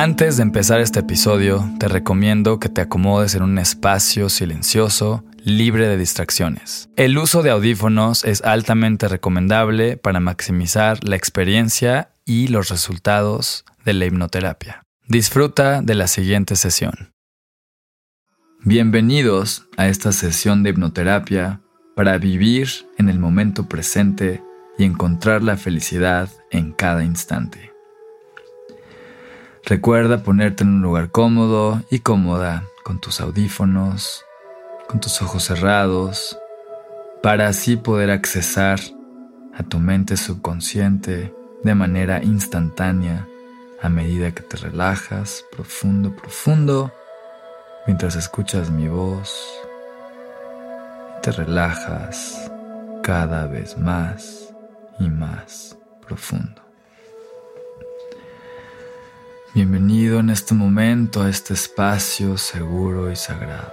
Antes de empezar este episodio, te recomiendo que te acomodes en un espacio silencioso, libre de distracciones. El uso de audífonos es altamente recomendable para maximizar la experiencia y los resultados de la hipnoterapia. Disfruta de la siguiente sesión. Bienvenidos a esta sesión de hipnoterapia para vivir en el momento presente y encontrar la felicidad en cada instante. Recuerda ponerte en un lugar cómodo y cómoda con tus audífonos, con tus ojos cerrados, para así poder accesar a tu mente subconsciente de manera instantánea a medida que te relajas profundo, profundo, mientras escuchas mi voz y te relajas cada vez más y más profundo. Bienvenido en este momento a este espacio seguro y sagrado.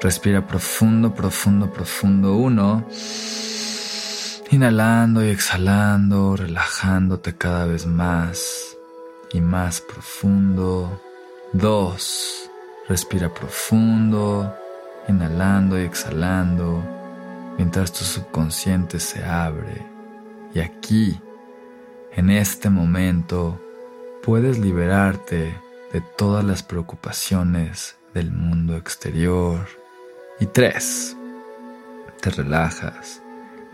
Respira profundo, profundo, profundo. Uno. Inhalando y exhalando, relajándote cada vez más y más profundo. Dos. Respira profundo, inhalando y exhalando, mientras tu subconsciente se abre. Y aquí, en este momento, puedes liberarte de todas las preocupaciones del mundo exterior. Y tres. Te relajas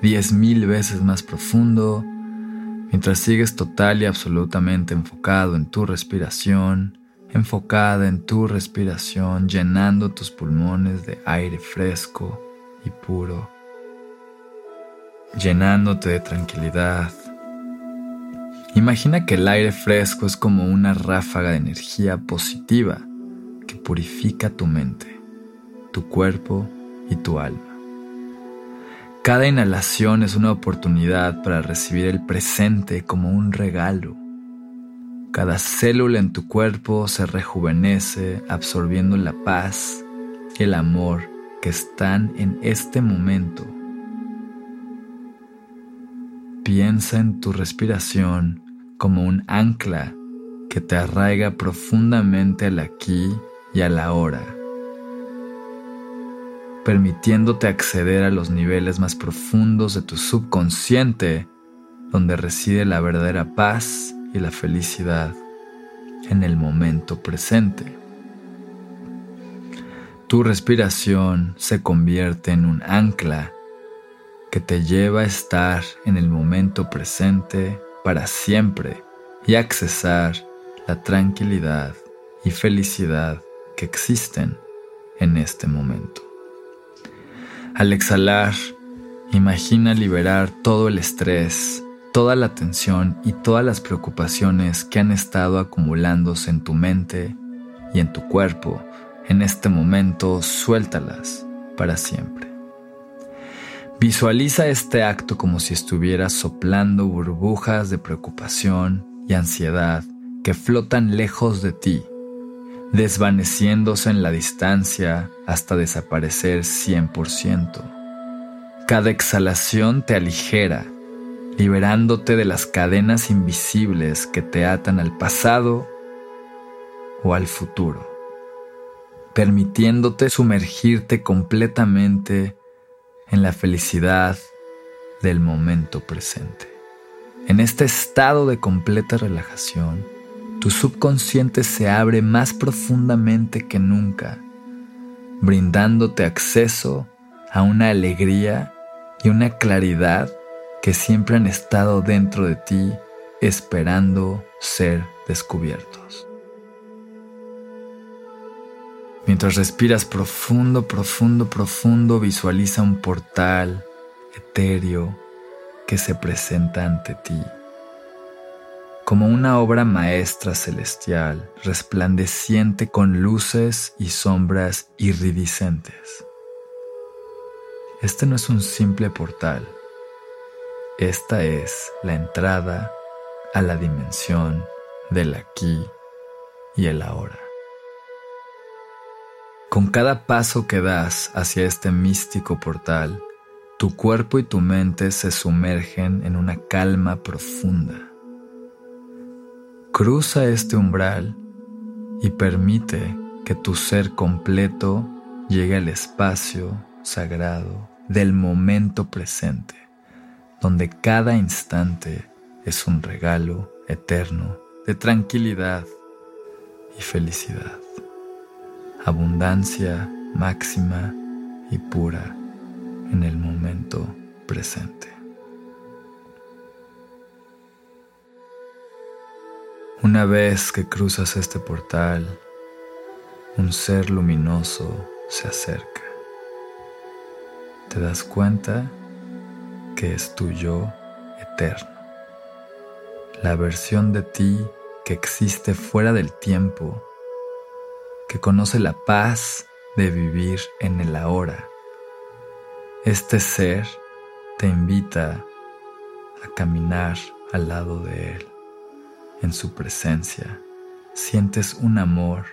diez mil veces más profundo, mientras sigues total y absolutamente enfocado en tu respiración, enfocada en tu respiración, llenando tus pulmones de aire fresco y puro, llenándote de tranquilidad. Imagina que el aire fresco es como una ráfaga de energía positiva que purifica tu mente, tu cuerpo y tu alma. Cada inhalación es una oportunidad para recibir el presente como un regalo. Cada célula en tu cuerpo se rejuvenece absorbiendo la paz y el amor que están en este momento. Piensa en tu respiración como un ancla que te arraiga profundamente al aquí y a la hora permitiéndote acceder a los niveles más profundos de tu subconsciente, donde reside la verdadera paz y la felicidad en el momento presente. Tu respiración se convierte en un ancla que te lleva a estar en el momento presente para siempre y accesar la tranquilidad y felicidad que existen en este momento. Al exhalar, imagina liberar todo el estrés, toda la tensión y todas las preocupaciones que han estado acumulándose en tu mente y en tu cuerpo. En este momento, suéltalas para siempre. Visualiza este acto como si estuvieras soplando burbujas de preocupación y ansiedad que flotan lejos de ti desvaneciéndose en la distancia hasta desaparecer 100%. Cada exhalación te aligera, liberándote de las cadenas invisibles que te atan al pasado o al futuro, permitiéndote sumergirte completamente en la felicidad del momento presente. En este estado de completa relajación, tu subconsciente se abre más profundamente que nunca, brindándote acceso a una alegría y una claridad que siempre han estado dentro de ti esperando ser descubiertos. Mientras respiras profundo, profundo, profundo, visualiza un portal etéreo que se presenta ante ti como una obra maestra celestial, resplandeciente con luces y sombras iridiscentes. Este no es un simple portal, esta es la entrada a la dimensión del aquí y el ahora. Con cada paso que das hacia este místico portal, tu cuerpo y tu mente se sumergen en una calma profunda. Cruza este umbral y permite que tu ser completo llegue al espacio sagrado del momento presente, donde cada instante es un regalo eterno de tranquilidad y felicidad, abundancia máxima y pura en el momento presente. Una vez que cruzas este portal, un ser luminoso se acerca. Te das cuenta que es tu yo eterno, la versión de ti que existe fuera del tiempo, que conoce la paz de vivir en el ahora. Este ser te invita a caminar al lado de él en su presencia, sientes un amor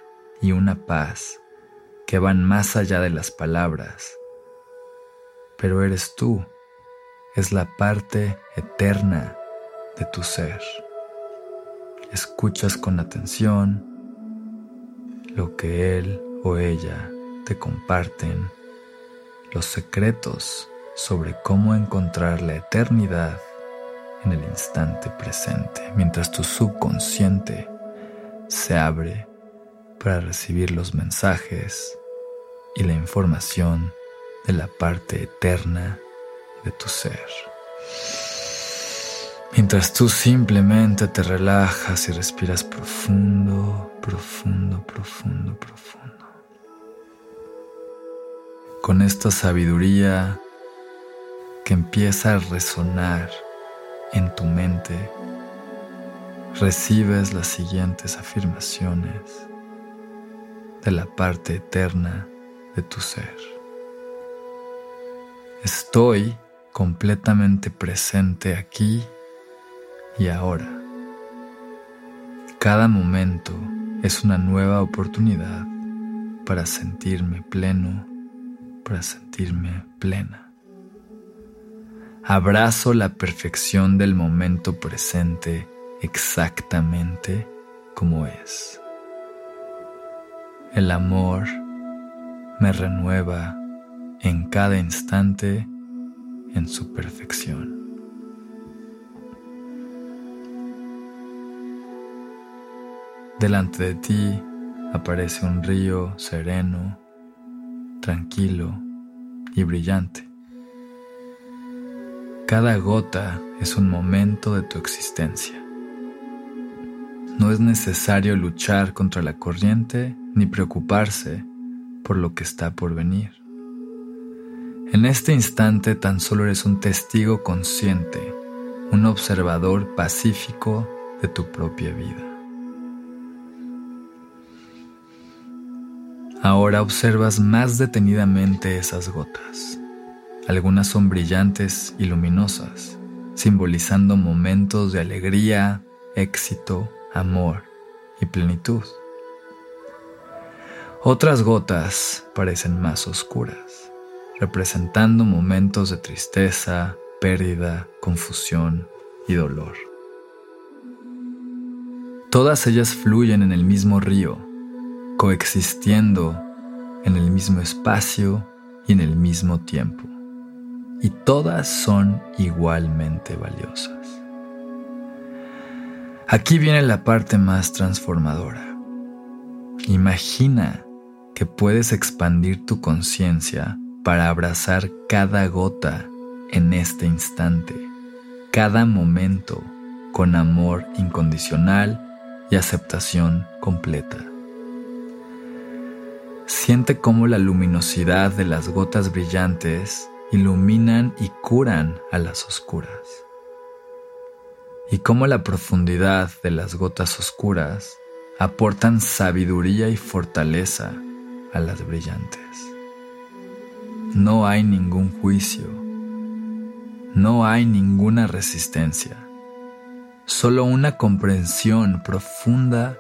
y una paz que van más allá de las palabras. Pero eres tú, es la parte eterna de tu ser. Escuchas con atención lo que él o ella te comparten, los secretos sobre cómo encontrar la eternidad en el instante presente, mientras tu subconsciente se abre para recibir los mensajes y la información de la parte eterna de tu ser. Mientras tú simplemente te relajas y respiras profundo, profundo, profundo, profundo. Con esta sabiduría que empieza a resonar en tu mente recibes las siguientes afirmaciones de la parte eterna de tu ser. Estoy completamente presente aquí y ahora. Cada momento es una nueva oportunidad para sentirme pleno, para sentirme plena. Abrazo la perfección del momento presente exactamente como es. El amor me renueva en cada instante en su perfección. Delante de ti aparece un río sereno, tranquilo y brillante. Cada gota es un momento de tu existencia. No es necesario luchar contra la corriente ni preocuparse por lo que está por venir. En este instante tan solo eres un testigo consciente, un observador pacífico de tu propia vida. Ahora observas más detenidamente esas gotas. Algunas son brillantes y luminosas, simbolizando momentos de alegría, éxito, amor y plenitud. Otras gotas parecen más oscuras, representando momentos de tristeza, pérdida, confusión y dolor. Todas ellas fluyen en el mismo río, coexistiendo en el mismo espacio y en el mismo tiempo y todas son igualmente valiosas. Aquí viene la parte más transformadora. Imagina que puedes expandir tu conciencia para abrazar cada gota en este instante, cada momento con amor incondicional y aceptación completa. Siente cómo la luminosidad de las gotas brillantes iluminan y curan a las oscuras. Y cómo la profundidad de las gotas oscuras aportan sabiduría y fortaleza a las brillantes. No hay ningún juicio, no hay ninguna resistencia, solo una comprensión profunda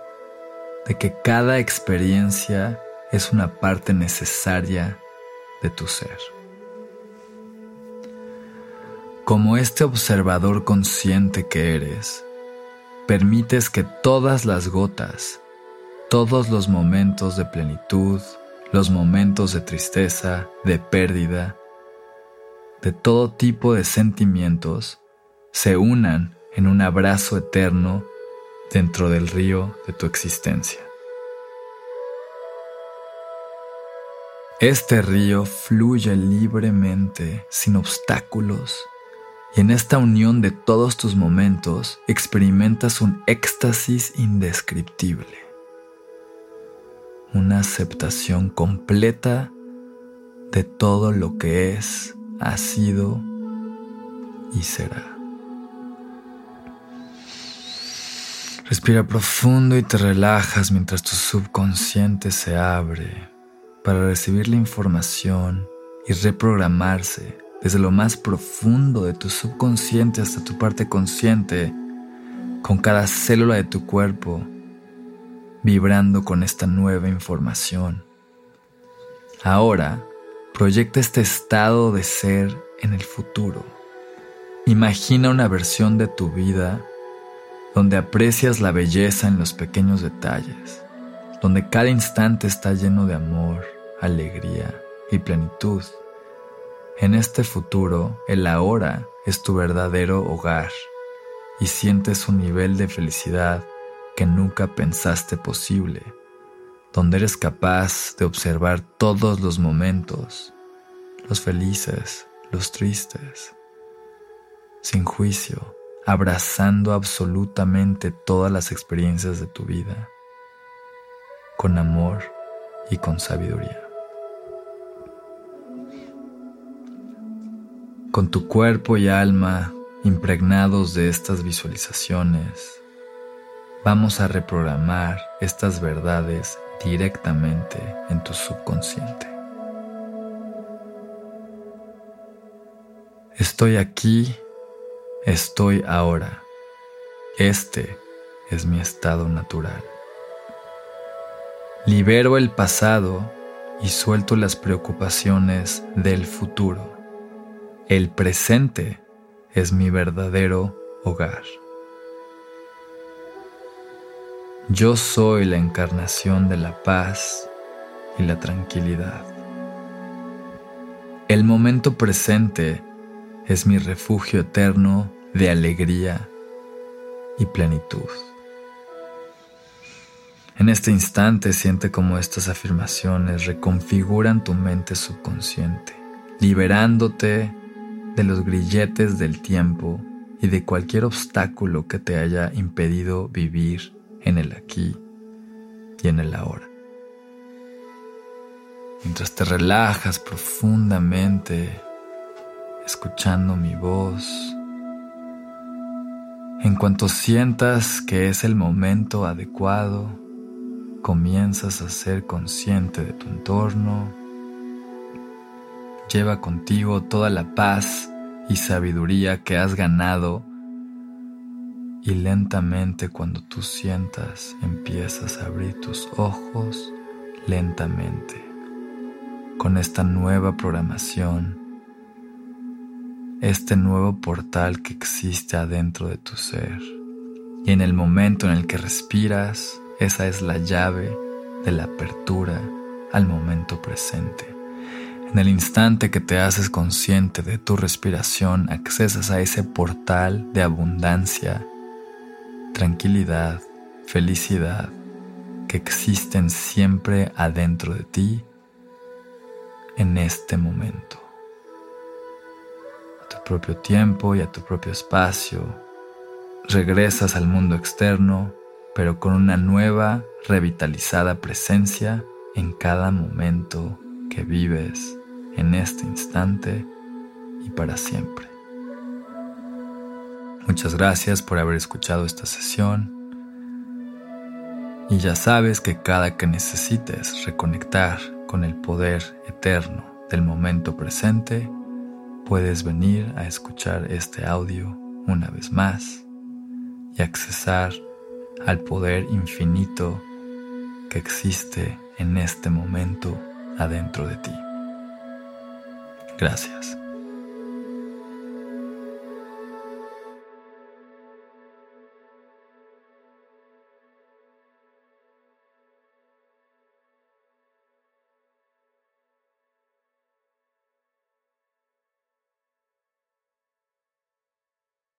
de que cada experiencia es una parte necesaria de tu ser como este observador consciente que eres, permites que todas las gotas, todos los momentos de plenitud, los momentos de tristeza, de pérdida, de todo tipo de sentimientos, se unan en un abrazo eterno dentro del río de tu existencia. Este río fluye libremente, sin obstáculos, y en esta unión de todos tus momentos experimentas un éxtasis indescriptible, una aceptación completa de todo lo que es, ha sido y será. Respira profundo y te relajas mientras tu subconsciente se abre para recibir la información y reprogramarse desde lo más profundo de tu subconsciente hasta tu parte consciente, con cada célula de tu cuerpo vibrando con esta nueva información. Ahora, proyecta este estado de ser en el futuro. Imagina una versión de tu vida donde aprecias la belleza en los pequeños detalles, donde cada instante está lleno de amor, alegría y plenitud. En este futuro, el ahora es tu verdadero hogar y sientes un nivel de felicidad que nunca pensaste posible, donde eres capaz de observar todos los momentos, los felices, los tristes, sin juicio abrazando absolutamente todas las experiencias de tu vida, con amor y con sabiduría. Con tu cuerpo y alma impregnados de estas visualizaciones, vamos a reprogramar estas verdades directamente en tu subconsciente. Estoy aquí Estoy ahora. Este es mi estado natural. Libero el pasado y suelto las preocupaciones del futuro. El presente es mi verdadero hogar. Yo soy la encarnación de la paz y la tranquilidad. El momento presente es mi refugio eterno de alegría y plenitud. En este instante siente como estas afirmaciones reconfiguran tu mente subconsciente, liberándote de los grilletes del tiempo y de cualquier obstáculo que te haya impedido vivir en el aquí y en el ahora. Mientras te relajas profundamente, escuchando mi voz, en cuanto sientas que es el momento adecuado, comienzas a ser consciente de tu entorno. Lleva contigo toda la paz y sabiduría que has ganado y lentamente cuando tú sientas empiezas a abrir tus ojos lentamente con esta nueva programación este nuevo portal que existe adentro de tu ser. Y en el momento en el que respiras, esa es la llave de la apertura al momento presente. En el instante que te haces consciente de tu respiración, accesas a ese portal de abundancia, tranquilidad, felicidad que existen siempre adentro de ti en este momento propio tiempo y a tu propio espacio. Regresas al mundo externo, pero con una nueva, revitalizada presencia en cada momento que vives en este instante y para siempre. Muchas gracias por haber escuchado esta sesión. Y ya sabes que cada que necesites reconectar con el poder eterno del momento presente, puedes venir a escuchar este audio una vez más y accesar al poder infinito que existe en este momento adentro de ti. Gracias.